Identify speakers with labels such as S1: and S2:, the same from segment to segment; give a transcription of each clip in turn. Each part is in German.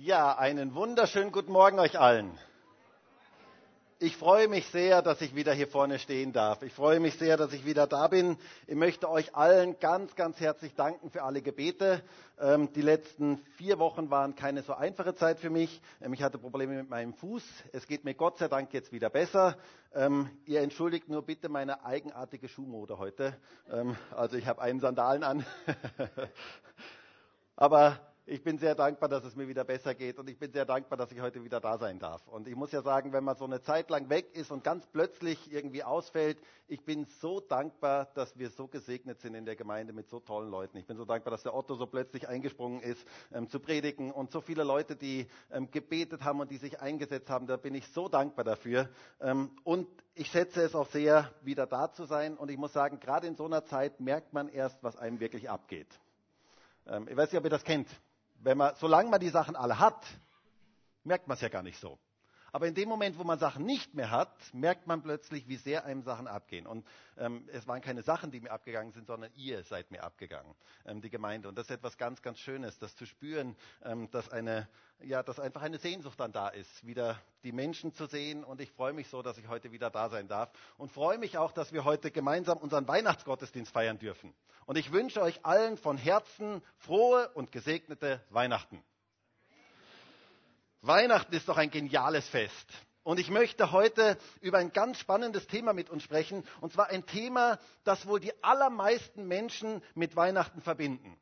S1: Ja, einen wunderschönen guten Morgen euch allen. Ich freue mich sehr, dass ich wieder hier vorne stehen darf. Ich freue mich sehr, dass ich wieder da bin. Ich möchte euch allen ganz, ganz herzlich danken für alle Gebete. Ähm, die letzten vier Wochen waren keine so einfache Zeit für mich. Ähm, ich hatte Probleme mit meinem Fuß. Es geht mir Gott sei Dank jetzt wieder besser. Ähm, ihr entschuldigt nur bitte meine eigenartige Schuhmode heute. Ähm, also ich habe einen Sandalen an. Aber ich bin sehr dankbar, dass es mir wieder besser geht und ich bin sehr dankbar, dass ich heute wieder da sein darf. Und ich muss ja sagen, wenn man so eine Zeit lang weg ist und ganz plötzlich irgendwie ausfällt, ich bin so dankbar, dass wir so gesegnet sind in der Gemeinde mit so tollen Leuten. Ich bin so dankbar, dass der Otto so plötzlich eingesprungen ist, ähm, zu predigen und so viele Leute, die ähm, gebetet haben und die sich eingesetzt haben. Da bin ich so dankbar dafür. Ähm, und ich schätze es auch sehr, wieder da zu sein. Und ich muss sagen, gerade in so einer Zeit merkt man erst, was einem wirklich abgeht. Ähm, ich weiß nicht, ob ihr das kennt wenn man, solange man die Sachen alle hat, merkt man es ja gar nicht so. Aber in dem Moment, wo man Sachen nicht mehr hat, merkt man plötzlich, wie sehr einem Sachen abgehen. Und ähm, es waren keine Sachen, die mir abgegangen sind, sondern ihr seid mir abgegangen, ähm, die Gemeinde. Und das ist etwas ganz, ganz Schönes, das zu spüren, ähm, dass, eine, ja, dass einfach eine Sehnsucht dann da ist, wieder die Menschen zu sehen. Und ich freue mich so, dass ich heute wieder da sein darf. Und freue mich auch, dass wir heute gemeinsam unseren Weihnachtsgottesdienst feiern dürfen. Und ich wünsche euch allen von Herzen frohe und gesegnete Weihnachten. Weihnachten ist doch ein geniales Fest. Und ich möchte heute über ein ganz spannendes Thema mit uns sprechen. Und zwar ein Thema, das wohl die allermeisten Menschen mit Weihnachten verbinden.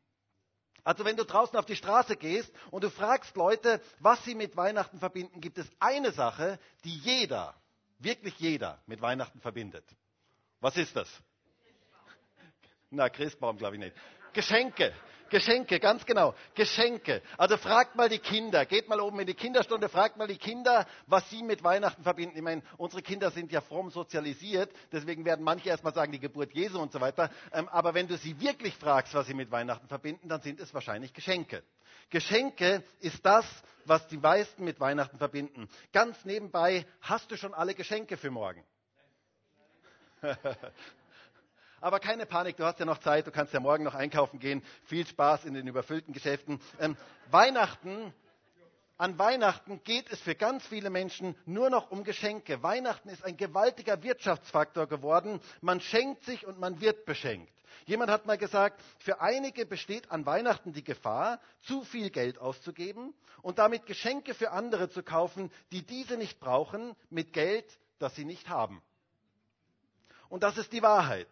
S1: Also wenn du draußen auf die Straße gehst und du fragst Leute, was sie mit Weihnachten verbinden, gibt es eine Sache, die jeder, wirklich jeder mit Weihnachten verbindet. Was ist das? Na, Christbaum glaube ich nicht. Geschenke. Geschenke, ganz genau. Geschenke. Also fragt mal die Kinder, geht mal oben in die Kinderstunde, fragt mal die Kinder, was sie mit Weihnachten verbinden. Ich meine, unsere Kinder sind ja fromm sozialisiert, deswegen werden manche erstmal sagen, die Geburt Jesu und so weiter. Ähm, aber wenn du sie wirklich fragst, was sie mit Weihnachten verbinden, dann sind es wahrscheinlich Geschenke. Geschenke ist das, was die meisten mit Weihnachten verbinden. Ganz nebenbei, hast du schon alle Geschenke für morgen? Aber keine Panik, du hast ja noch Zeit, du kannst ja morgen noch einkaufen gehen. Viel Spaß in den überfüllten Geschäften. Ähm, Weihnachten, an Weihnachten geht es für ganz viele Menschen nur noch um Geschenke. Weihnachten ist ein gewaltiger Wirtschaftsfaktor geworden. Man schenkt sich und man wird beschenkt. Jemand hat mal gesagt, für einige besteht an Weihnachten die Gefahr, zu viel Geld auszugeben und damit Geschenke für andere zu kaufen, die diese nicht brauchen, mit Geld, das sie nicht haben. Und das ist die Wahrheit.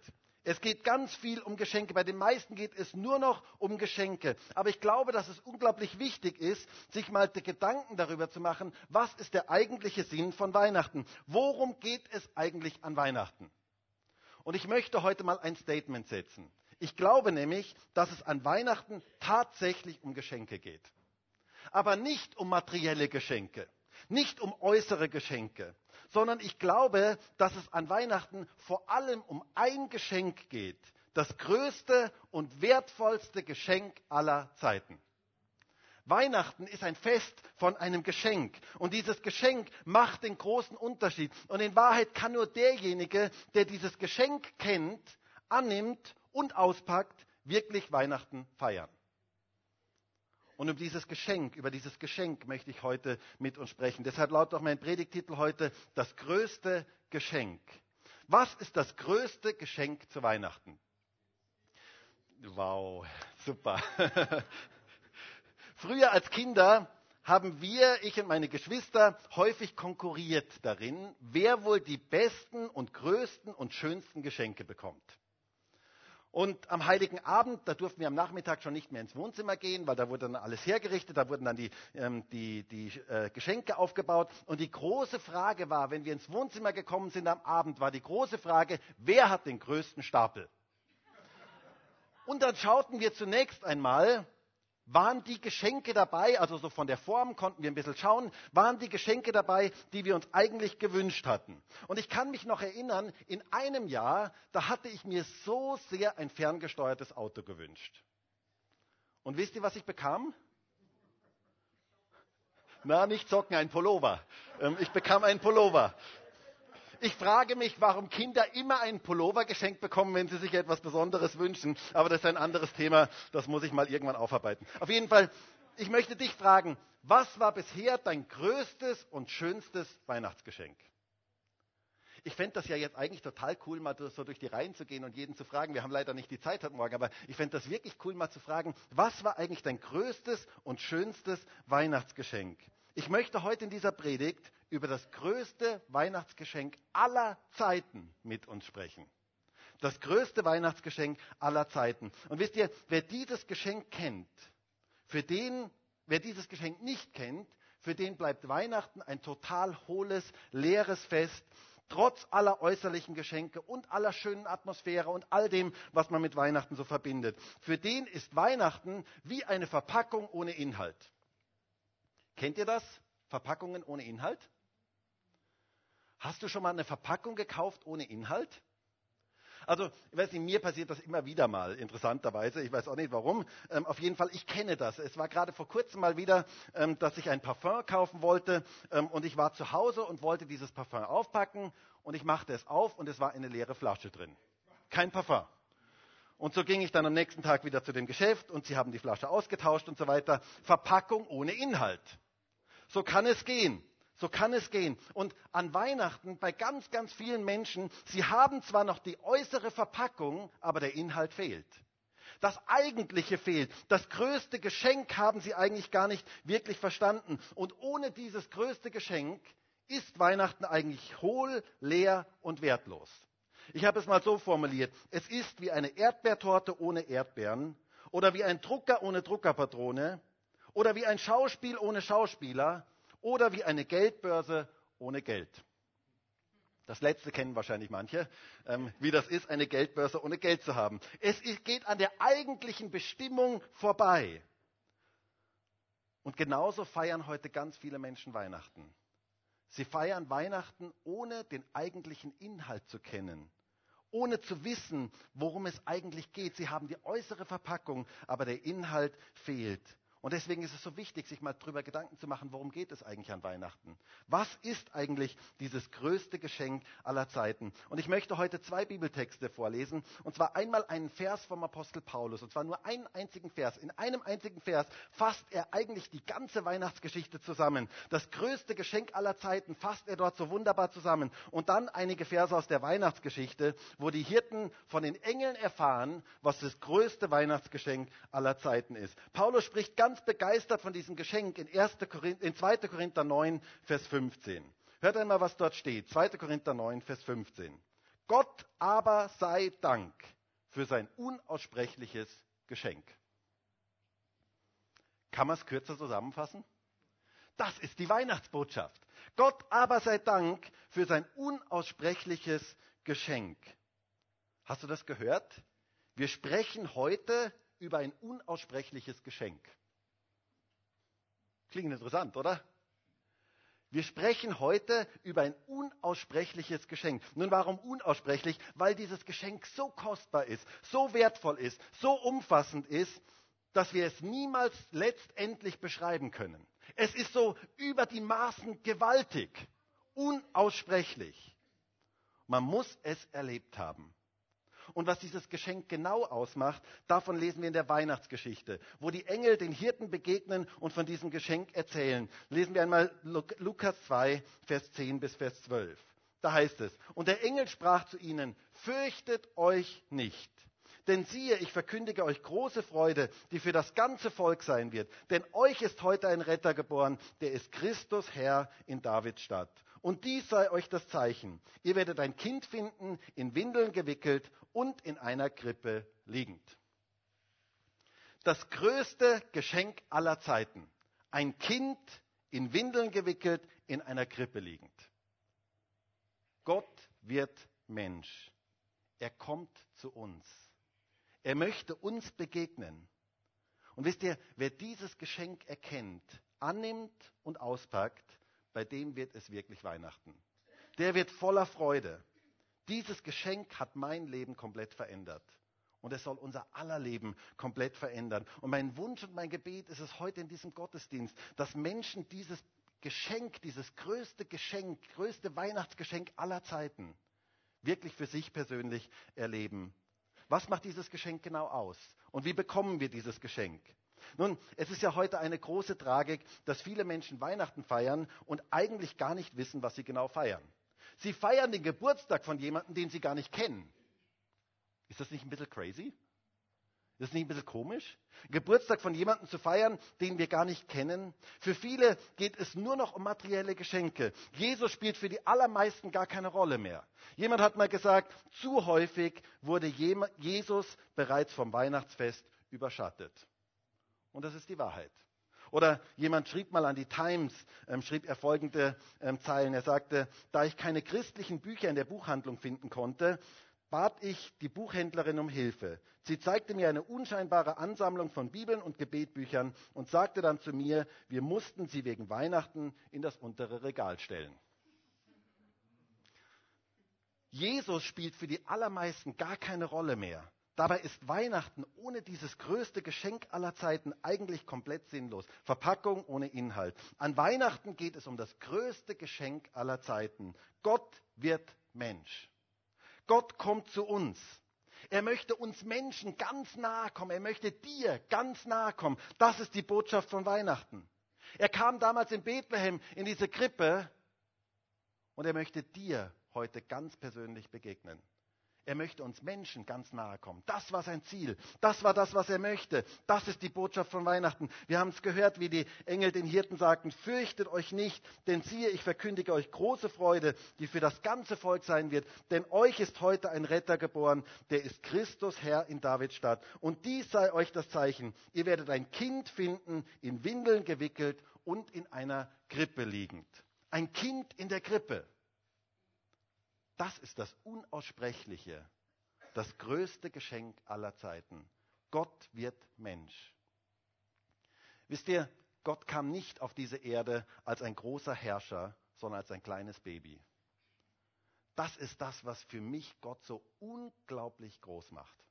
S1: Es geht ganz viel um Geschenke. Bei den meisten geht es nur noch um Geschenke. Aber ich glaube, dass es unglaublich wichtig ist, sich mal Gedanken darüber zu machen, was ist der eigentliche Sinn von Weihnachten? Worum geht es eigentlich an Weihnachten? Und ich möchte heute mal ein Statement setzen. Ich glaube nämlich, dass es an Weihnachten tatsächlich um Geschenke geht. Aber nicht um materielle Geschenke, nicht um äußere Geschenke, sondern ich glaube, dass es an Weihnachten vor allem um ein Geschenk geht. Das größte und wertvollste Geschenk aller Zeiten. Weihnachten ist ein Fest von einem Geschenk. Und dieses Geschenk macht den großen Unterschied. Und in Wahrheit kann nur derjenige, der dieses Geschenk kennt, annimmt und auspackt, wirklich Weihnachten feiern. Und um dieses Geschenk, über dieses Geschenk möchte ich heute mit uns sprechen. Deshalb lautet auch mein Predigtitel heute das größte Geschenk. Was ist das größte Geschenk zu Weihnachten? Wow, super. Früher als Kinder haben wir, ich und meine Geschwister, häufig konkurriert darin, wer wohl die besten und größten und schönsten Geschenke bekommt. Und am Heiligen Abend, da durften wir am Nachmittag schon nicht mehr ins Wohnzimmer gehen, weil da wurde dann alles hergerichtet, da wurden dann die, ähm, die, die äh, Geschenke aufgebaut. Und die große Frage war, wenn wir ins Wohnzimmer gekommen sind am Abend, war die große Frage, wer hat den größten Stapel? Und dann schauten wir zunächst einmal, waren die Geschenke dabei, also so von der Form konnten wir ein bisschen schauen, waren die Geschenke dabei, die wir uns eigentlich gewünscht hatten. Und ich kann mich noch erinnern, in einem Jahr, da hatte ich mir so sehr ein ferngesteuertes Auto gewünscht. Und wisst ihr, was ich bekam? Na, nicht Socken, ein Pullover. Ähm, ich bekam einen Pullover. Ich frage mich, warum Kinder immer einen Pullover geschenkt bekommen, wenn sie sich etwas Besonderes wünschen. Aber das ist ein anderes Thema, das muss ich mal irgendwann aufarbeiten. Auf jeden Fall, ich möchte dich fragen, was war bisher dein größtes und schönstes Weihnachtsgeschenk? Ich fände das ja jetzt eigentlich total cool, mal so durch die Reihen zu gehen und jeden zu fragen. Wir haben leider nicht die Zeit heute Morgen, aber ich fände das wirklich cool, mal zu fragen, was war eigentlich dein größtes und schönstes Weihnachtsgeschenk? Ich möchte heute in dieser Predigt über das größte Weihnachtsgeschenk aller Zeiten mit uns sprechen. Das größte Weihnachtsgeschenk aller Zeiten. Und wisst ihr, wer dieses Geschenk kennt, für den, wer dieses Geschenk nicht kennt, für den bleibt Weihnachten ein total hohles, leeres Fest, trotz aller äußerlichen Geschenke und aller schönen Atmosphäre und all dem, was man mit Weihnachten so verbindet. Für den ist Weihnachten wie eine Verpackung ohne Inhalt. Kennt ihr das? Verpackungen ohne Inhalt? Hast du schon mal eine Verpackung gekauft ohne Inhalt? Also, ich weiß nicht, mir passiert das immer wieder mal, interessanterweise. Ich weiß auch nicht warum. Ähm, auf jeden Fall, ich kenne das. Es war gerade vor kurzem mal wieder, ähm, dass ich ein Parfum kaufen wollte ähm, und ich war zu Hause und wollte dieses Parfum aufpacken und ich machte es auf und es war eine leere Flasche drin. Kein Parfum. Und so ging ich dann am nächsten Tag wieder zu dem Geschäft und sie haben die Flasche ausgetauscht und so weiter. Verpackung ohne Inhalt. So kann es gehen. So kann es gehen. Und an Weihnachten bei ganz, ganz vielen Menschen, sie haben zwar noch die äußere Verpackung, aber der Inhalt fehlt. Das Eigentliche fehlt. Das größte Geschenk haben sie eigentlich gar nicht wirklich verstanden. Und ohne dieses größte Geschenk ist Weihnachten eigentlich hohl, leer und wertlos. Ich habe es mal so formuliert. Es ist wie eine Erdbeertorte ohne Erdbeeren oder wie ein Drucker ohne Druckerpatrone oder wie ein Schauspiel ohne Schauspieler oder wie eine Geldbörse ohne Geld. Das letzte kennen wahrscheinlich manche, ähm, wie das ist, eine Geldbörse ohne Geld zu haben. Es geht an der eigentlichen Bestimmung vorbei. Und genauso feiern heute ganz viele Menschen Weihnachten. Sie feiern Weihnachten, ohne den eigentlichen Inhalt zu kennen, ohne zu wissen, worum es eigentlich geht. Sie haben die äußere Verpackung, aber der Inhalt fehlt. Und deswegen ist es so wichtig, sich mal darüber Gedanken zu machen, worum geht es eigentlich an Weihnachten? Was ist eigentlich dieses größte Geschenk aller Zeiten? Und ich möchte heute zwei Bibeltexte vorlesen. Und zwar einmal einen Vers vom Apostel Paulus. Und zwar nur einen einzigen Vers. In einem einzigen Vers fasst er eigentlich die ganze Weihnachtsgeschichte zusammen. Das größte Geschenk aller Zeiten fasst er dort so wunderbar zusammen. Und dann einige Verse aus der Weihnachtsgeschichte, wo die Hirten von den Engeln erfahren, was das größte Weihnachtsgeschenk aller Zeiten ist. Paulus spricht ganz ganz begeistert von diesem Geschenk in, 1. Korinther, in 2. Korinther 9, Vers 15. Hört einmal, was dort steht. 2. Korinther 9, Vers 15. Gott aber sei Dank für sein unaussprechliches Geschenk. Kann man es kürzer zusammenfassen? Das ist die Weihnachtsbotschaft. Gott aber sei Dank für sein unaussprechliches Geschenk. Hast du das gehört? Wir sprechen heute über ein unaussprechliches Geschenk. Klingt interessant, oder? Wir sprechen heute über ein unaussprechliches Geschenk. Nun, warum unaussprechlich? Weil dieses Geschenk so kostbar ist, so wertvoll ist, so umfassend ist, dass wir es niemals letztendlich beschreiben können. Es ist so über die Maßen gewaltig, unaussprechlich. Man muss es erlebt haben. Und was dieses Geschenk genau ausmacht, davon lesen wir in der Weihnachtsgeschichte, wo die Engel den Hirten begegnen und von diesem Geschenk erzählen. Lesen wir einmal Lukas 2, Vers 10 bis Vers 12. Da heißt es, und der Engel sprach zu ihnen, fürchtet euch nicht. Denn siehe, ich verkündige euch große Freude, die für das ganze Volk sein wird. Denn euch ist heute ein Retter geboren, der ist Christus Herr in Davids Stadt. Und dies sei euch das Zeichen. Ihr werdet ein Kind finden, in Windeln gewickelt und in einer Krippe liegend. Das größte Geschenk aller Zeiten. Ein Kind in Windeln gewickelt, in einer Krippe liegend. Gott wird Mensch. Er kommt zu uns. Er möchte uns begegnen. Und wisst ihr, wer dieses Geschenk erkennt, annimmt und auspackt, bei dem wird es wirklich Weihnachten. Der wird voller Freude. Dieses Geschenk hat mein Leben komplett verändert. Und es soll unser aller Leben komplett verändern. Und mein Wunsch und mein Gebet ist es heute in diesem Gottesdienst, dass Menschen dieses Geschenk, dieses größte Geschenk, größte Weihnachtsgeschenk aller Zeiten wirklich für sich persönlich erleben. Was macht dieses Geschenk genau aus? Und wie bekommen wir dieses Geschenk? Nun, es ist ja heute eine große Tragik, dass viele Menschen Weihnachten feiern und eigentlich gar nicht wissen, was sie genau feiern. Sie feiern den Geburtstag von jemandem, den sie gar nicht kennen. Ist das nicht ein bisschen crazy? Ist das nicht ein bisschen komisch? Geburtstag von jemandem zu feiern, den wir gar nicht kennen? Für viele geht es nur noch um materielle Geschenke. Jesus spielt für die allermeisten gar keine Rolle mehr. Jemand hat mal gesagt, zu häufig wurde Jesus bereits vom Weihnachtsfest überschattet. Und das ist die Wahrheit. Oder jemand schrieb mal an die Times, ähm, schrieb er folgende ähm, Zeilen. Er sagte, da ich keine christlichen Bücher in der Buchhandlung finden konnte, bat ich die Buchhändlerin um Hilfe. Sie zeigte mir eine unscheinbare Ansammlung von Bibeln und Gebetbüchern und sagte dann zu mir, wir mussten sie wegen Weihnachten in das untere Regal stellen. Jesus spielt für die allermeisten gar keine Rolle mehr. Dabei ist Weihnachten ohne dieses größte Geschenk aller Zeiten eigentlich komplett sinnlos. Verpackung ohne Inhalt. An Weihnachten geht es um das größte Geschenk aller Zeiten. Gott wird Mensch. Gott kommt zu uns. Er möchte uns Menschen ganz nahe kommen. Er möchte dir ganz nahe kommen. Das ist die Botschaft von Weihnachten. Er kam damals in Bethlehem in diese Krippe und er möchte dir heute ganz persönlich begegnen. Er möchte uns Menschen ganz nahe kommen. Das war sein Ziel. Das war das, was er möchte. Das ist die Botschaft von Weihnachten. Wir haben es gehört, wie die Engel den Hirten sagten, fürchtet euch nicht, denn siehe, ich verkündige euch große Freude, die für das ganze Volk sein wird. Denn euch ist heute ein Retter geboren, der ist Christus Herr in Davids Stadt. Und dies sei euch das Zeichen. Ihr werdet ein Kind finden, in Windeln gewickelt und in einer Krippe liegend. Ein Kind in der Krippe. Das ist das Unaussprechliche, das größte Geschenk aller Zeiten. Gott wird Mensch. Wisst ihr, Gott kam nicht auf diese Erde als ein großer Herrscher, sondern als ein kleines Baby. Das ist das, was für mich Gott so unglaublich groß macht.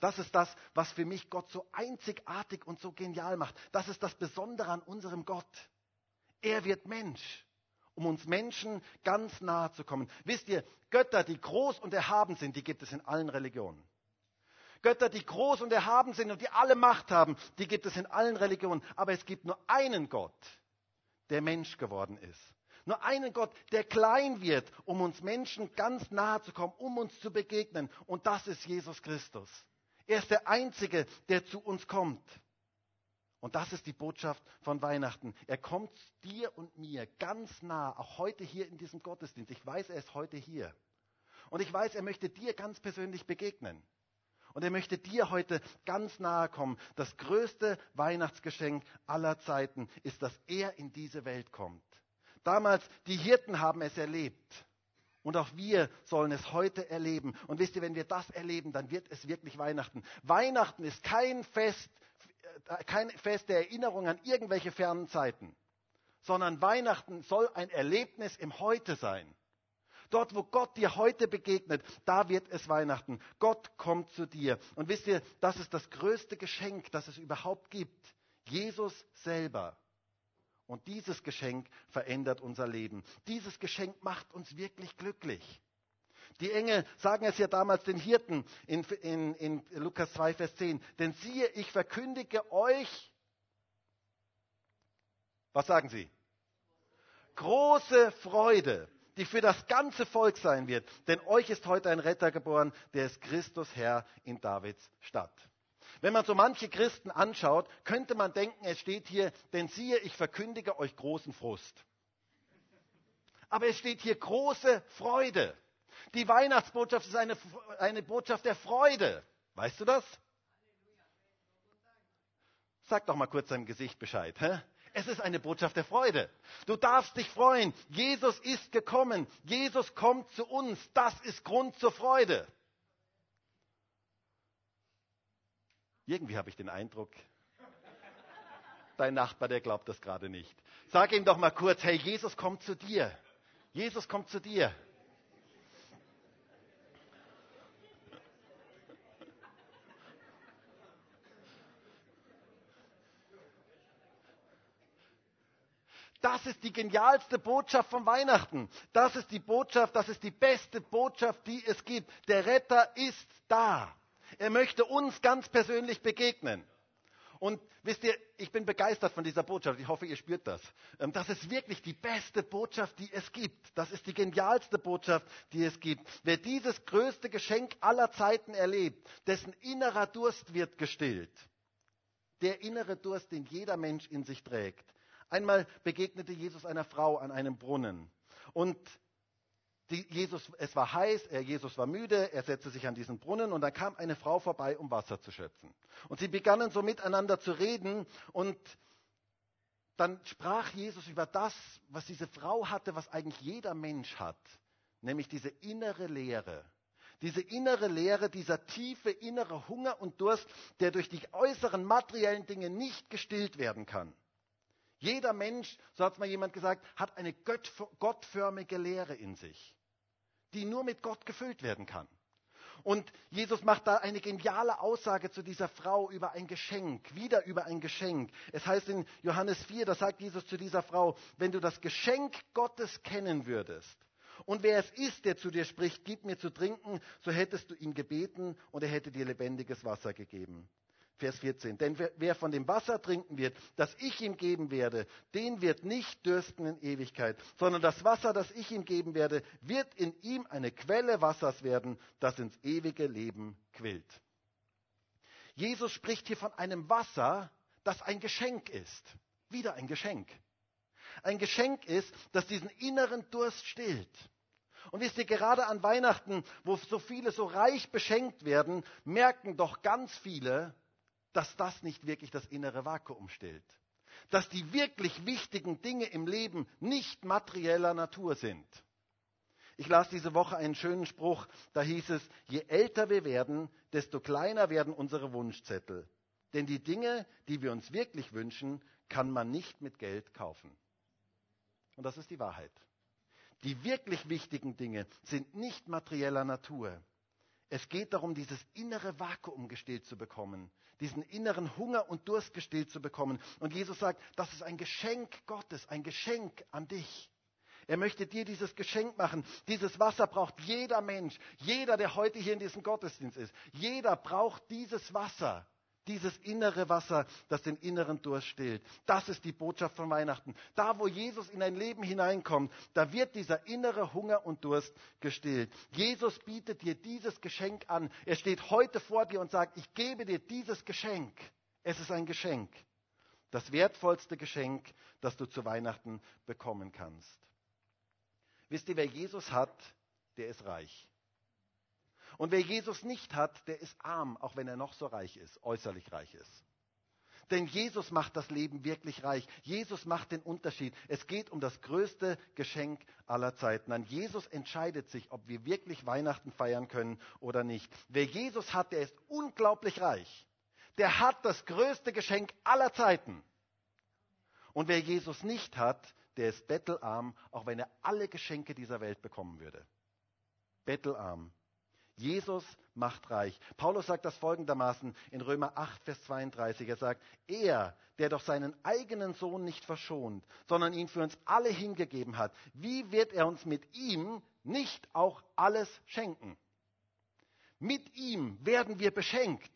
S1: Das ist das, was für mich Gott so einzigartig und so genial macht. Das ist das Besondere an unserem Gott. Er wird Mensch um uns Menschen ganz nahe zu kommen. Wisst ihr, Götter, die groß und erhaben sind, die gibt es in allen Religionen. Götter, die groß und erhaben sind und die alle Macht haben, die gibt es in allen Religionen. Aber es gibt nur einen Gott, der Mensch geworden ist. Nur einen Gott, der klein wird, um uns Menschen ganz nahe zu kommen, um uns zu begegnen. Und das ist Jesus Christus. Er ist der Einzige, der zu uns kommt. Und das ist die Botschaft von Weihnachten. Er kommt dir und mir ganz nah, auch heute hier in diesem Gottesdienst. Ich weiß, er ist heute hier. Und ich weiß, er möchte dir ganz persönlich begegnen. Und er möchte dir heute ganz nahe kommen. Das größte Weihnachtsgeschenk aller Zeiten ist, dass er in diese Welt kommt. Damals, die Hirten haben es erlebt. Und auch wir sollen es heute erleben. Und wisst ihr, wenn wir das erleben, dann wird es wirklich Weihnachten. Weihnachten ist kein Fest kein Fest der Erinnerung an irgendwelche fernen Zeiten, sondern Weihnachten soll ein Erlebnis im Heute sein. Dort, wo Gott dir heute begegnet, da wird es Weihnachten. Gott kommt zu dir. Und wisst ihr, das ist das größte Geschenk, das es überhaupt gibt. Jesus selber. Und dieses Geschenk verändert unser Leben. Dieses Geschenk macht uns wirklich glücklich. Die Engel sagen es ja damals den Hirten in, in, in Lukas 2, Vers 10. Denn siehe, ich verkündige euch, was sagen sie? Große Freude, die für das ganze Volk sein wird. Denn euch ist heute ein Retter geboren, der ist Christus Herr in Davids Stadt. Wenn man so manche Christen anschaut, könnte man denken, es steht hier, denn siehe, ich verkündige euch großen Frust. Aber es steht hier große Freude. Die Weihnachtsbotschaft ist eine, eine Botschaft der Freude. Weißt du das? Sag doch mal kurz deinem Gesicht Bescheid. Hä? Es ist eine Botschaft der Freude. Du darfst dich freuen. Jesus ist gekommen. Jesus kommt zu uns. Das ist Grund zur Freude. Irgendwie habe ich den Eindruck, dein Nachbar, der glaubt das gerade nicht. Sag ihm doch mal kurz, hey, Jesus kommt zu dir. Jesus kommt zu dir. Das ist die genialste Botschaft von Weihnachten. Das ist die Botschaft, das ist die beste Botschaft, die es gibt. Der Retter ist da. Er möchte uns ganz persönlich begegnen. Und wisst ihr, ich bin begeistert von dieser Botschaft. Ich hoffe, ihr spürt das. Ähm, das ist wirklich die beste Botschaft, die es gibt. Das ist die genialste Botschaft, die es gibt. Wer dieses größte Geschenk aller Zeiten erlebt, dessen innerer Durst wird gestillt. Der innere Durst, den jeder Mensch in sich trägt. Einmal begegnete Jesus einer Frau an einem Brunnen. Und die, Jesus, es war heiß, er, Jesus war müde, er setzte sich an diesen Brunnen und dann kam eine Frau vorbei, um Wasser zu schöpfen. Und sie begannen so miteinander zu reden und dann sprach Jesus über das, was diese Frau hatte, was eigentlich jeder Mensch hat, nämlich diese innere Leere. Diese innere Leere, dieser tiefe innere Hunger und Durst, der durch die äußeren materiellen Dinge nicht gestillt werden kann. Jeder Mensch, so hat es mal jemand gesagt, hat eine gottförmige Leere in sich die nur mit Gott gefüllt werden kann. Und Jesus macht da eine geniale Aussage zu dieser Frau über ein Geschenk, wieder über ein Geschenk. Es heißt in Johannes 4, da sagt Jesus zu dieser Frau, wenn du das Geschenk Gottes kennen würdest und wer es ist, der zu dir spricht, gib mir zu trinken, so hättest du ihn gebeten und er hätte dir lebendiges Wasser gegeben. Vers 14. Denn wer von dem Wasser trinken wird, das ich ihm geben werde, den wird nicht dürsten in Ewigkeit, sondern das Wasser, das ich ihm geben werde, wird in ihm eine Quelle Wassers werden, das ins ewige Leben quillt. Jesus spricht hier von einem Wasser, das ein Geschenk ist. Wieder ein Geschenk. Ein Geschenk ist, das diesen inneren Durst stillt. Und wisst ihr, gerade an Weihnachten, wo so viele so reich beschenkt werden, merken doch ganz viele, dass das nicht wirklich das innere Vakuum stillt. Dass die wirklich wichtigen Dinge im Leben nicht materieller Natur sind. Ich las diese Woche einen schönen Spruch, da hieß es, je älter wir werden, desto kleiner werden unsere Wunschzettel. Denn die Dinge, die wir uns wirklich wünschen, kann man nicht mit Geld kaufen. Und das ist die Wahrheit. Die wirklich wichtigen Dinge sind nicht materieller Natur. Es geht darum, dieses innere Vakuum gestillt zu bekommen, diesen inneren Hunger und Durst gestillt zu bekommen. Und Jesus sagt, das ist ein Geschenk Gottes, ein Geschenk an dich. Er möchte dir dieses Geschenk machen. Dieses Wasser braucht jeder Mensch, jeder, der heute hier in diesem Gottesdienst ist. Jeder braucht dieses Wasser. Dieses innere Wasser, das den inneren Durst stillt. Das ist die Botschaft von Weihnachten. Da, wo Jesus in dein Leben hineinkommt, da wird dieser innere Hunger und Durst gestillt. Jesus bietet dir dieses Geschenk an. Er steht heute vor dir und sagt, ich gebe dir dieses Geschenk. Es ist ein Geschenk. Das wertvollste Geschenk, das du zu Weihnachten bekommen kannst. Wisst ihr, wer Jesus hat, der ist reich. Und wer Jesus nicht hat, der ist arm, auch wenn er noch so reich ist, äußerlich reich ist. Denn Jesus macht das Leben wirklich reich. Jesus macht den Unterschied. Es geht um das größte Geschenk aller Zeiten. An Jesus entscheidet sich, ob wir wirklich Weihnachten feiern können oder nicht. Wer Jesus hat, der ist unglaublich reich. Der hat das größte Geschenk aller Zeiten. Und wer Jesus nicht hat, der ist bettelarm, auch wenn er alle Geschenke dieser Welt bekommen würde. Bettelarm. Jesus macht reich. Paulus sagt das folgendermaßen in Römer 8, Vers 32. Er sagt, er, der doch seinen eigenen Sohn nicht verschont, sondern ihn für uns alle hingegeben hat, wie wird er uns mit ihm nicht auch alles schenken? Mit ihm werden wir beschenkt.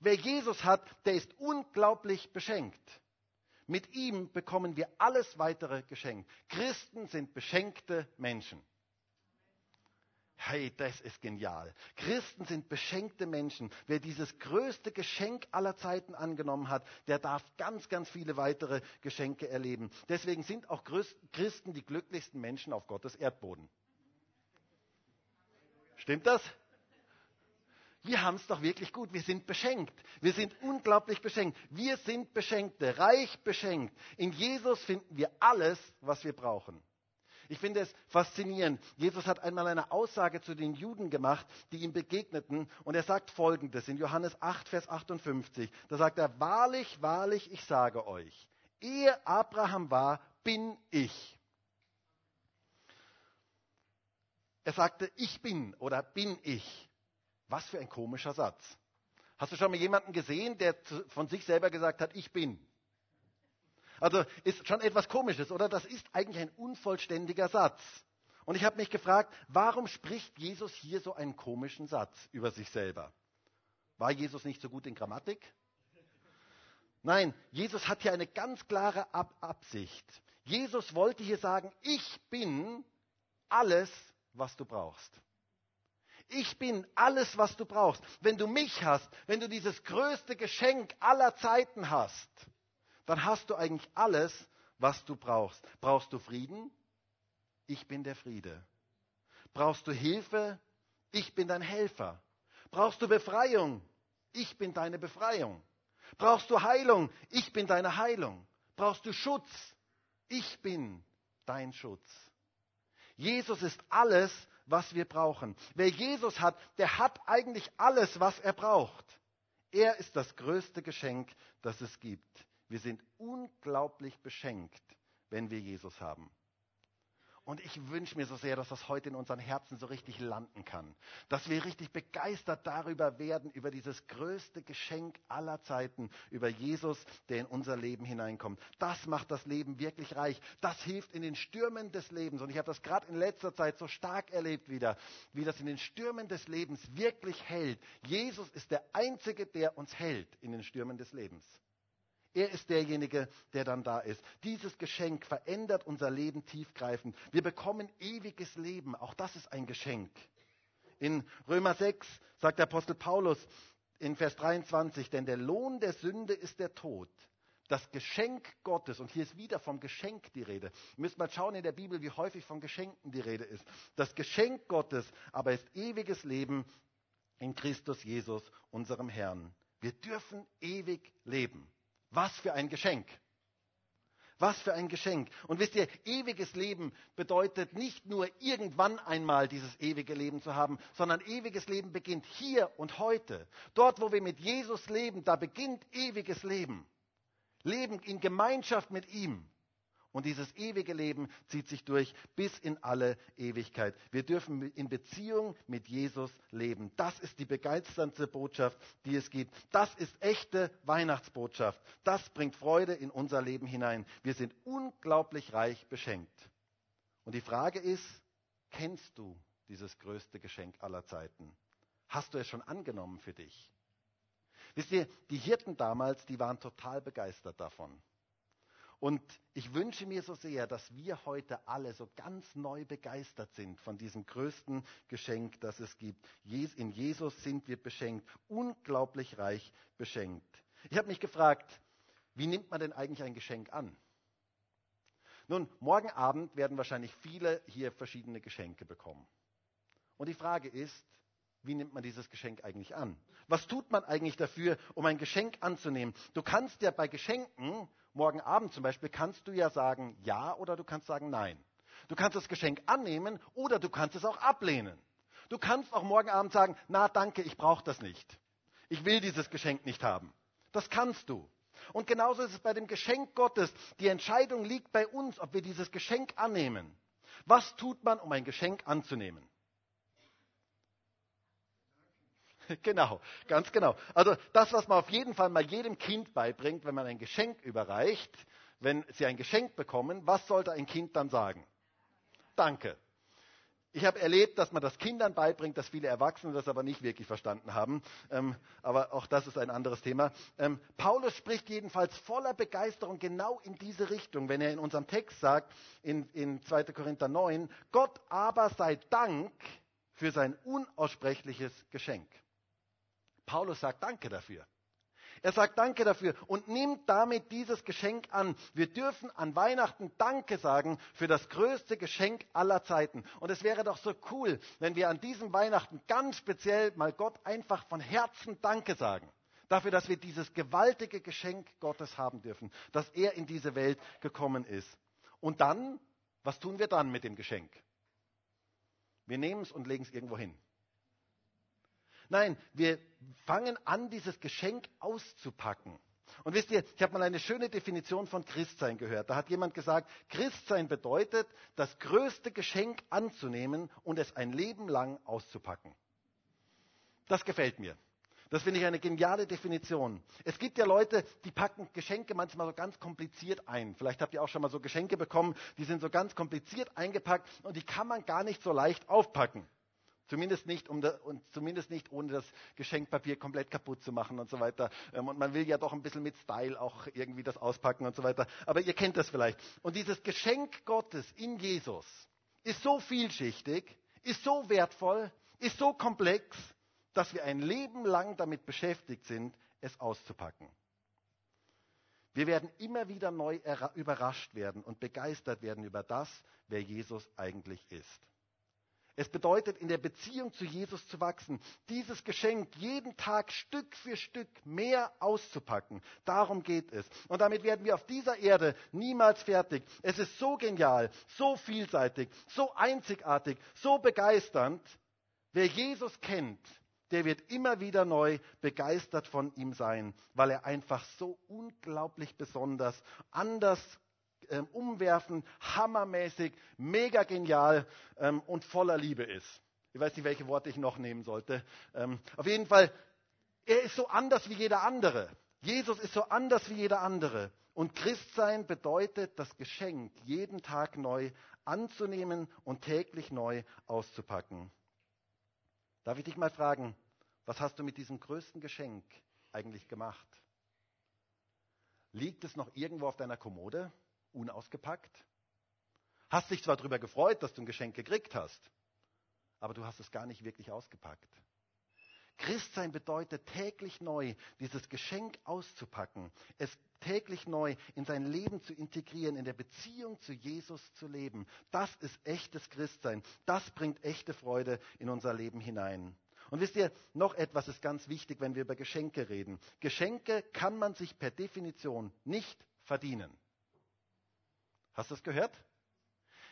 S1: Wer Jesus hat, der ist unglaublich beschenkt. Mit ihm bekommen wir alles weitere geschenkt. Christen sind beschenkte Menschen. Hey, das ist genial. Christen sind beschenkte Menschen. Wer dieses größte Geschenk aller Zeiten angenommen hat, der darf ganz, ganz viele weitere Geschenke erleben. Deswegen sind auch Christen die glücklichsten Menschen auf Gottes Erdboden. Stimmt das? Wir haben es doch wirklich gut. Wir sind beschenkt. Wir sind unglaublich beschenkt. Wir sind Beschenkte, reich beschenkt. In Jesus finden wir alles, was wir brauchen. Ich finde es faszinierend. Jesus hat einmal eine Aussage zu den Juden gemacht, die ihm begegneten. Und er sagt Folgendes in Johannes 8, Vers 58. Da sagt er, wahrlich, wahrlich, ich sage euch, ehe Abraham war, bin ich. Er sagte, ich bin oder bin ich. Was für ein komischer Satz. Hast du schon mal jemanden gesehen, der von sich selber gesagt hat, ich bin? Also ist schon etwas Komisches, oder? Das ist eigentlich ein unvollständiger Satz. Und ich habe mich gefragt, warum spricht Jesus hier so einen komischen Satz über sich selber? War Jesus nicht so gut in Grammatik? Nein, Jesus hat hier eine ganz klare Ab Absicht. Jesus wollte hier sagen, ich bin alles, was du brauchst. Ich bin alles, was du brauchst. Wenn du mich hast, wenn du dieses größte Geschenk aller Zeiten hast, dann hast du eigentlich alles, was du brauchst. Brauchst du Frieden? Ich bin der Friede. Brauchst du Hilfe? Ich bin dein Helfer. Brauchst du Befreiung? Ich bin deine Befreiung. Brauchst du Heilung? Ich bin deine Heilung. Brauchst du Schutz? Ich bin dein Schutz. Jesus ist alles, was wir brauchen. Wer Jesus hat, der hat eigentlich alles, was er braucht. Er ist das größte Geschenk, das es gibt. Wir sind unglaublich beschenkt, wenn wir Jesus haben. Und ich wünsche mir so sehr, dass das heute in unseren Herzen so richtig landen kann. Dass wir richtig begeistert darüber werden, über dieses größte Geschenk aller Zeiten, über Jesus, der in unser Leben hineinkommt. Das macht das Leben wirklich reich. Das hilft in den Stürmen des Lebens. Und ich habe das gerade in letzter Zeit so stark erlebt wieder, wie das in den Stürmen des Lebens wirklich hält. Jesus ist der Einzige, der uns hält in den Stürmen des Lebens. Er ist derjenige, der dann da ist. Dieses Geschenk verändert unser Leben tiefgreifend. Wir bekommen ewiges Leben. Auch das ist ein Geschenk. In Römer 6 sagt der Apostel Paulus in Vers 23, denn der Lohn der Sünde ist der Tod. Das Geschenk Gottes, und hier ist wieder vom Geschenk die Rede. Ihr müsst mal schauen in der Bibel, wie häufig von Geschenken die Rede ist. Das Geschenk Gottes aber ist ewiges Leben in Christus Jesus, unserem Herrn. Wir dürfen ewig leben. Was für ein Geschenk. Was für ein Geschenk. Und wisst ihr, ewiges Leben bedeutet nicht nur irgendwann einmal dieses ewige Leben zu haben, sondern ewiges Leben beginnt hier und heute. Dort, wo wir mit Jesus leben, da beginnt ewiges Leben. Leben in Gemeinschaft mit ihm. Und dieses ewige Leben zieht sich durch bis in alle Ewigkeit. Wir dürfen in Beziehung mit Jesus leben. Das ist die begeisternde Botschaft, die es gibt. Das ist echte Weihnachtsbotschaft. Das bringt Freude in unser Leben hinein. Wir sind unglaublich reich beschenkt. Und die Frage ist, kennst du dieses größte Geschenk aller Zeiten? Hast du es schon angenommen für dich? Wisst ihr, die Hirten damals, die waren total begeistert davon. Und ich wünsche mir so sehr, dass wir heute alle so ganz neu begeistert sind von diesem größten Geschenk, das es gibt. In Jesus sind wir beschenkt, unglaublich reich beschenkt. Ich habe mich gefragt, wie nimmt man denn eigentlich ein Geschenk an? Nun, morgen Abend werden wahrscheinlich viele hier verschiedene Geschenke bekommen. Und die Frage ist, wie nimmt man dieses Geschenk eigentlich an? Was tut man eigentlich dafür, um ein Geschenk anzunehmen? Du kannst ja bei Geschenken morgen Abend zum Beispiel, kannst du ja sagen ja oder du kannst sagen nein. Du kannst das Geschenk annehmen oder du kannst es auch ablehnen. Du kannst auch morgen Abend sagen, na danke, ich brauche das nicht. Ich will dieses Geschenk nicht haben. Das kannst du. Und genauso ist es bei dem Geschenk Gottes. Die Entscheidung liegt bei uns, ob wir dieses Geschenk annehmen. Was tut man, um ein Geschenk anzunehmen? Genau, ganz genau. Also das, was man auf jeden Fall mal jedem Kind beibringt, wenn man ein Geschenk überreicht, wenn sie ein Geschenk bekommen, was sollte ein Kind dann sagen? Danke. Ich habe erlebt, dass man das Kindern beibringt, dass viele Erwachsene das aber nicht wirklich verstanden haben. Ähm, aber auch das ist ein anderes Thema. Ähm, Paulus spricht jedenfalls voller Begeisterung genau in diese Richtung, wenn er in unserem Text sagt, in, in 2. Korinther 9, Gott aber sei Dank für sein unaussprechliches Geschenk. Paulus sagt Danke dafür. Er sagt Danke dafür und nimmt damit dieses Geschenk an. Wir dürfen an Weihnachten Danke sagen für das größte Geschenk aller Zeiten. Und es wäre doch so cool, wenn wir an diesem Weihnachten ganz speziell mal Gott einfach von Herzen Danke sagen. Dafür, dass wir dieses gewaltige Geschenk Gottes haben dürfen, dass er in diese Welt gekommen ist. Und dann, was tun wir dann mit dem Geschenk? Wir nehmen es und legen es irgendwo hin. Nein, wir fangen an, dieses Geschenk auszupacken. Und wisst ihr, ich habe mal eine schöne Definition von Christsein gehört. Da hat jemand gesagt, Christsein bedeutet, das größte Geschenk anzunehmen und es ein Leben lang auszupacken. Das gefällt mir. Das finde ich eine geniale Definition. Es gibt ja Leute, die packen Geschenke manchmal so ganz kompliziert ein. Vielleicht habt ihr auch schon mal so Geschenke bekommen, die sind so ganz kompliziert eingepackt und die kann man gar nicht so leicht aufpacken. Zumindest nicht, um da, und zumindest nicht ohne das Geschenkpapier komplett kaputt zu machen und so weiter. Ähm, und man will ja doch ein bisschen mit Style auch irgendwie das auspacken und so weiter. Aber ihr kennt das vielleicht. Und dieses Geschenk Gottes in Jesus ist so vielschichtig, ist so wertvoll, ist so komplex, dass wir ein Leben lang damit beschäftigt sind, es auszupacken. Wir werden immer wieder neu überrascht werden und begeistert werden über das, wer Jesus eigentlich ist. Es bedeutet, in der Beziehung zu Jesus zu wachsen, dieses Geschenk jeden Tag Stück für Stück mehr auszupacken. Darum geht es. Und damit werden wir auf dieser Erde niemals fertig. Es ist so genial, so vielseitig, so einzigartig, so begeisternd. Wer Jesus kennt, der wird immer wieder neu begeistert von ihm sein, weil er einfach so unglaublich besonders, anders ähm, umwerfen, hammermäßig, mega genial ähm, und voller Liebe ist. Ich weiß nicht, welche Worte ich noch nehmen sollte. Ähm, auf jeden Fall, er ist so anders wie jeder andere. Jesus ist so anders wie jeder andere. Und Christsein bedeutet, das Geschenk jeden Tag neu anzunehmen und täglich neu auszupacken. Darf ich dich mal fragen, was hast du mit diesem größten Geschenk eigentlich gemacht? Liegt es noch irgendwo auf deiner Kommode? Unausgepackt. Hast dich zwar darüber gefreut, dass du ein Geschenk gekriegt hast, aber du hast es gar nicht wirklich ausgepackt. Christsein bedeutet täglich neu, dieses Geschenk auszupacken, es täglich neu in sein Leben zu integrieren, in der Beziehung zu Jesus zu leben. Das ist echtes Christsein. Das bringt echte Freude in unser Leben hinein. Und wisst ihr, noch etwas ist ganz wichtig, wenn wir über Geschenke reden. Geschenke kann man sich per Definition nicht verdienen. Hast du das gehört?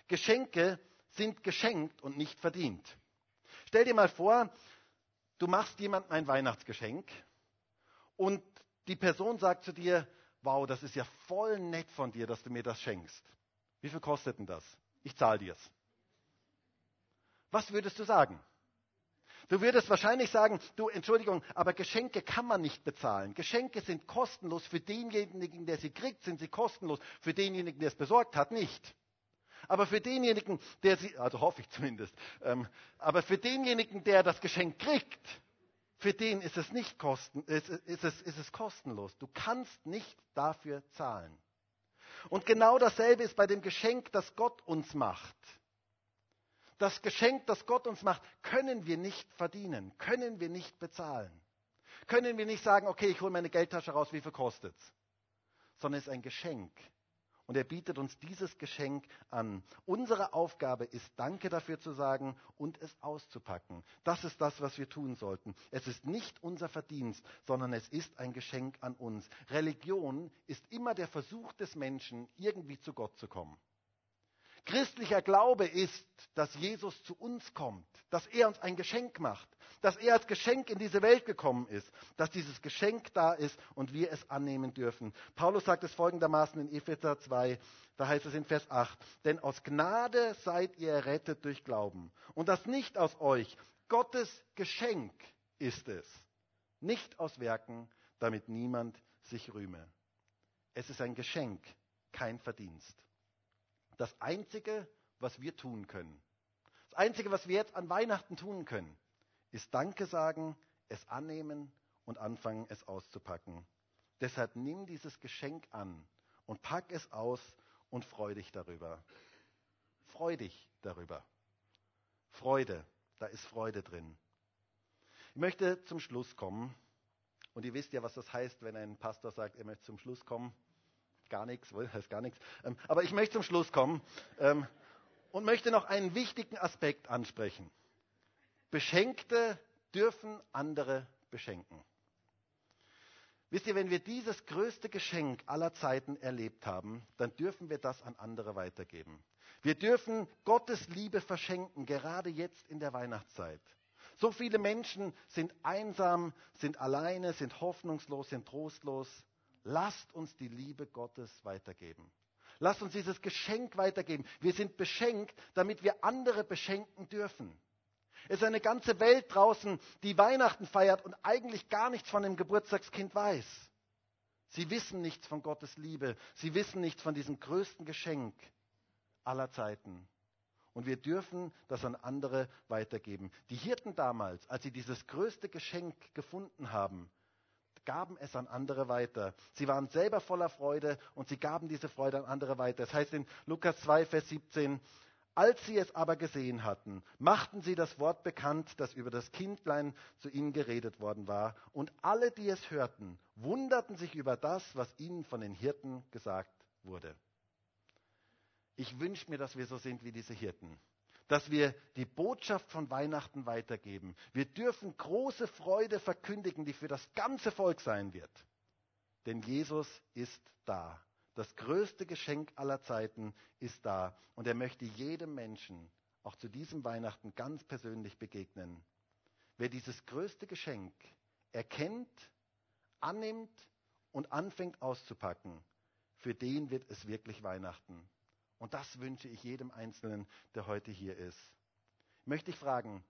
S1: Geschenke sind geschenkt und nicht verdient. Stell dir mal vor, du machst jemandem ein Weihnachtsgeschenk und die Person sagt zu dir, wow, das ist ja voll nett von dir, dass du mir das schenkst. Wie viel kostet denn das? Ich zahle dir's. Was würdest du sagen? Du würdest wahrscheinlich sagen, du, Entschuldigung, aber Geschenke kann man nicht bezahlen. Geschenke sind kostenlos. Für denjenigen, der sie kriegt, sind sie kostenlos. Für denjenigen, der es besorgt hat, nicht. Aber für denjenigen, der sie, also hoffe ich zumindest, ähm, aber für denjenigen, der das Geschenk kriegt, für den ist es nicht kosten, ist, ist, es, ist es kostenlos. Du kannst nicht dafür zahlen. Und genau dasselbe ist bei dem Geschenk, das Gott uns macht. Das Geschenk, das Gott uns macht, können wir nicht verdienen, können wir nicht bezahlen. Können wir nicht sagen, okay, ich hole meine Geldtasche raus, wie viel kostet es? Sondern es ist ein Geschenk. Und er bietet uns dieses Geschenk an. Unsere Aufgabe ist, Danke dafür zu sagen und es auszupacken. Das ist das, was wir tun sollten. Es ist nicht unser Verdienst, sondern es ist ein Geschenk an uns. Religion ist immer der Versuch des Menschen, irgendwie zu Gott zu kommen. Christlicher Glaube ist, dass Jesus zu uns kommt, dass er uns ein Geschenk macht, dass er als Geschenk in diese Welt gekommen ist, dass dieses Geschenk da ist und wir es annehmen dürfen. Paulus sagt es folgendermaßen in Epheser 2, da heißt es in Vers 8, denn aus Gnade seid ihr errettet durch Glauben und das nicht aus euch, Gottes Geschenk ist es, nicht aus Werken, damit niemand sich rühme. Es ist ein Geschenk, kein Verdienst das Einzige, was wir tun können. Das Einzige, was wir jetzt an Weihnachten tun können, ist Danke sagen, es annehmen und anfangen, es auszupacken. Deshalb nimm dieses Geschenk an und pack es aus und freu dich darüber. Freu dich darüber. Freude, da ist Freude drin. Ich möchte zum Schluss kommen. Und ihr wisst ja, was das heißt, wenn ein Pastor sagt, er möchte zum Schluss kommen gar nichts, heißt gar nichts. Ähm, aber ich möchte zum Schluss kommen ähm, und möchte noch einen wichtigen Aspekt ansprechen. Beschenkte dürfen andere beschenken. Wisst ihr, wenn wir dieses größte Geschenk aller Zeiten erlebt haben, dann dürfen wir das an andere weitergeben. Wir dürfen Gottes Liebe verschenken, gerade jetzt in der Weihnachtszeit. So viele Menschen sind einsam, sind alleine, sind hoffnungslos, sind trostlos. Lasst uns die Liebe Gottes weitergeben. Lasst uns dieses Geschenk weitergeben. Wir sind beschenkt, damit wir andere beschenken dürfen. Es ist eine ganze Welt draußen, die Weihnachten feiert und eigentlich gar nichts von dem Geburtstagskind weiß. Sie wissen nichts von Gottes Liebe. Sie wissen nichts von diesem größten Geschenk aller Zeiten. Und wir dürfen das an andere weitergeben. Die Hirten damals, als sie dieses größte Geschenk gefunden haben, gaben es an andere weiter. Sie waren selber voller Freude und sie gaben diese Freude an andere weiter. Das heißt in Lukas 2, Vers 17, als sie es aber gesehen hatten, machten sie das Wort bekannt, das über das Kindlein zu ihnen geredet worden war. Und alle, die es hörten, wunderten sich über das, was ihnen von den Hirten gesagt wurde. Ich wünsche mir, dass wir so sind wie diese Hirten dass wir die Botschaft von Weihnachten weitergeben. Wir dürfen große Freude verkündigen, die für das ganze Volk sein wird. Denn Jesus ist da. Das größte Geschenk aller Zeiten ist da. Und er möchte jedem Menschen, auch zu diesem Weihnachten, ganz persönlich begegnen. Wer dieses größte Geschenk erkennt, annimmt und anfängt auszupacken, für den wird es wirklich Weihnachten. Und das wünsche ich jedem Einzelnen, der heute hier ist. Möchte ich fragen,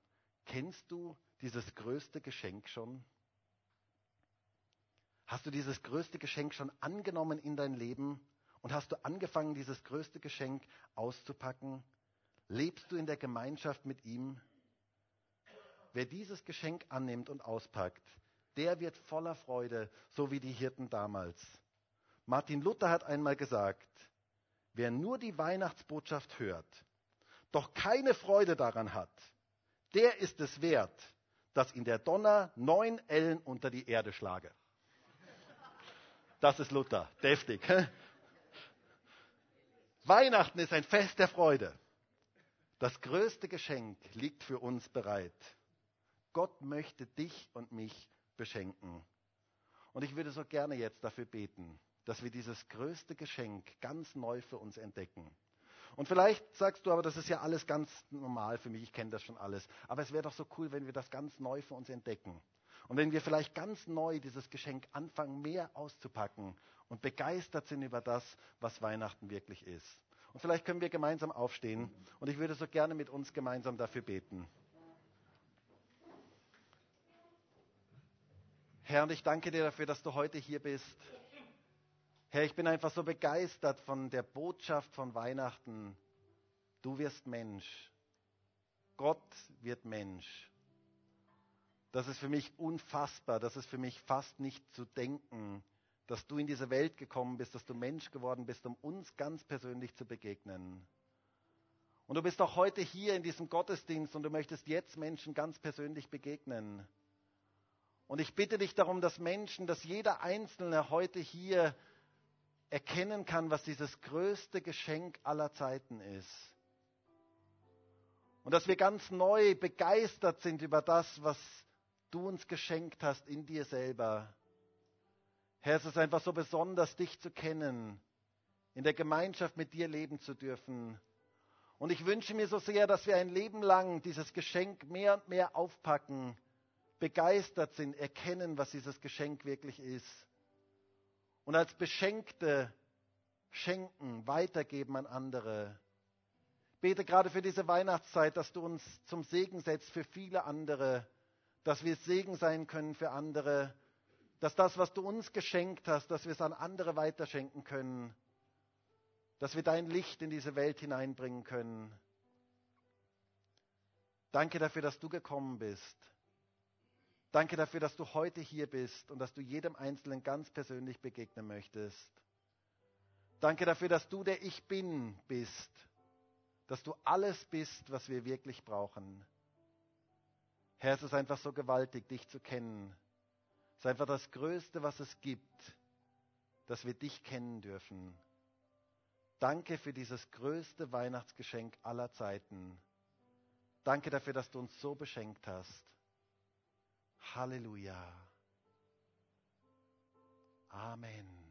S1: kennst du dieses größte Geschenk schon? Hast du dieses größte Geschenk schon angenommen in dein Leben? Und hast du angefangen, dieses größte Geschenk auszupacken? Lebst du in der Gemeinschaft mit ihm? Wer dieses Geschenk annimmt und auspackt, der wird voller Freude, so wie die Hirten damals. Martin Luther hat einmal gesagt, Wer nur die Weihnachtsbotschaft hört, doch keine Freude daran hat, der ist es wert, dass ihn der Donner neun Ellen unter die Erde schlage. Das ist Luther, deftig. Weihnachten ist ein Fest der Freude. Das größte Geschenk liegt für uns bereit. Gott möchte dich und mich beschenken. Und ich würde so gerne jetzt dafür beten, dass wir dieses größte Geschenk ganz neu für uns entdecken. Und vielleicht sagst du aber, das ist ja alles ganz normal für mich, ich kenne das schon alles. Aber es wäre doch so cool, wenn wir das ganz neu für uns entdecken. Und wenn wir vielleicht ganz neu dieses Geschenk anfangen, mehr auszupacken und begeistert sind über das, was Weihnachten wirklich ist. Und vielleicht können wir gemeinsam aufstehen und ich würde so gerne mit uns gemeinsam dafür beten. Herr, und ich danke dir dafür, dass du heute hier bist. Herr, ich bin einfach so begeistert von der Botschaft von Weihnachten. Du wirst Mensch. Gott wird Mensch. Das ist für mich unfassbar. Das ist für mich fast nicht zu denken, dass du in diese Welt gekommen bist, dass du Mensch geworden bist, um uns ganz persönlich zu begegnen. Und du bist auch heute hier in diesem Gottesdienst und du möchtest jetzt Menschen ganz persönlich begegnen. Und ich bitte dich darum, dass Menschen, dass jeder Einzelne heute hier erkennen kann, was dieses größte Geschenk aller Zeiten ist. Und dass wir ganz neu begeistert sind über das, was du uns geschenkt hast in dir selber. Herr, es ist einfach so besonders, dich zu kennen, in der Gemeinschaft mit dir leben zu dürfen. Und ich wünsche mir so sehr, dass wir ein Leben lang dieses Geschenk mehr und mehr aufpacken, begeistert sind, erkennen, was dieses Geschenk wirklich ist und als Beschenkte schenken, weitergeben an andere. Bete gerade für diese Weihnachtszeit, dass du uns zum Segen setzt für viele andere, dass wir Segen sein können für andere, dass das, was du uns geschenkt hast, dass wir es an andere weiterschenken können, dass wir dein Licht in diese Welt hineinbringen können. Danke dafür, dass du gekommen bist Danke dafür, dass du heute hier bist und dass du jedem Einzelnen ganz persönlich begegnen möchtest. Danke dafür, dass du der Ich bin bist, dass du alles bist, was wir wirklich brauchen. Herr, es ist einfach so gewaltig, dich zu kennen. Es ist einfach das Größte, was es gibt, dass wir dich kennen dürfen. Danke für dieses größte Weihnachtsgeschenk aller Zeiten. Danke dafür, dass du uns so beschenkt hast. Halleluja. Amen.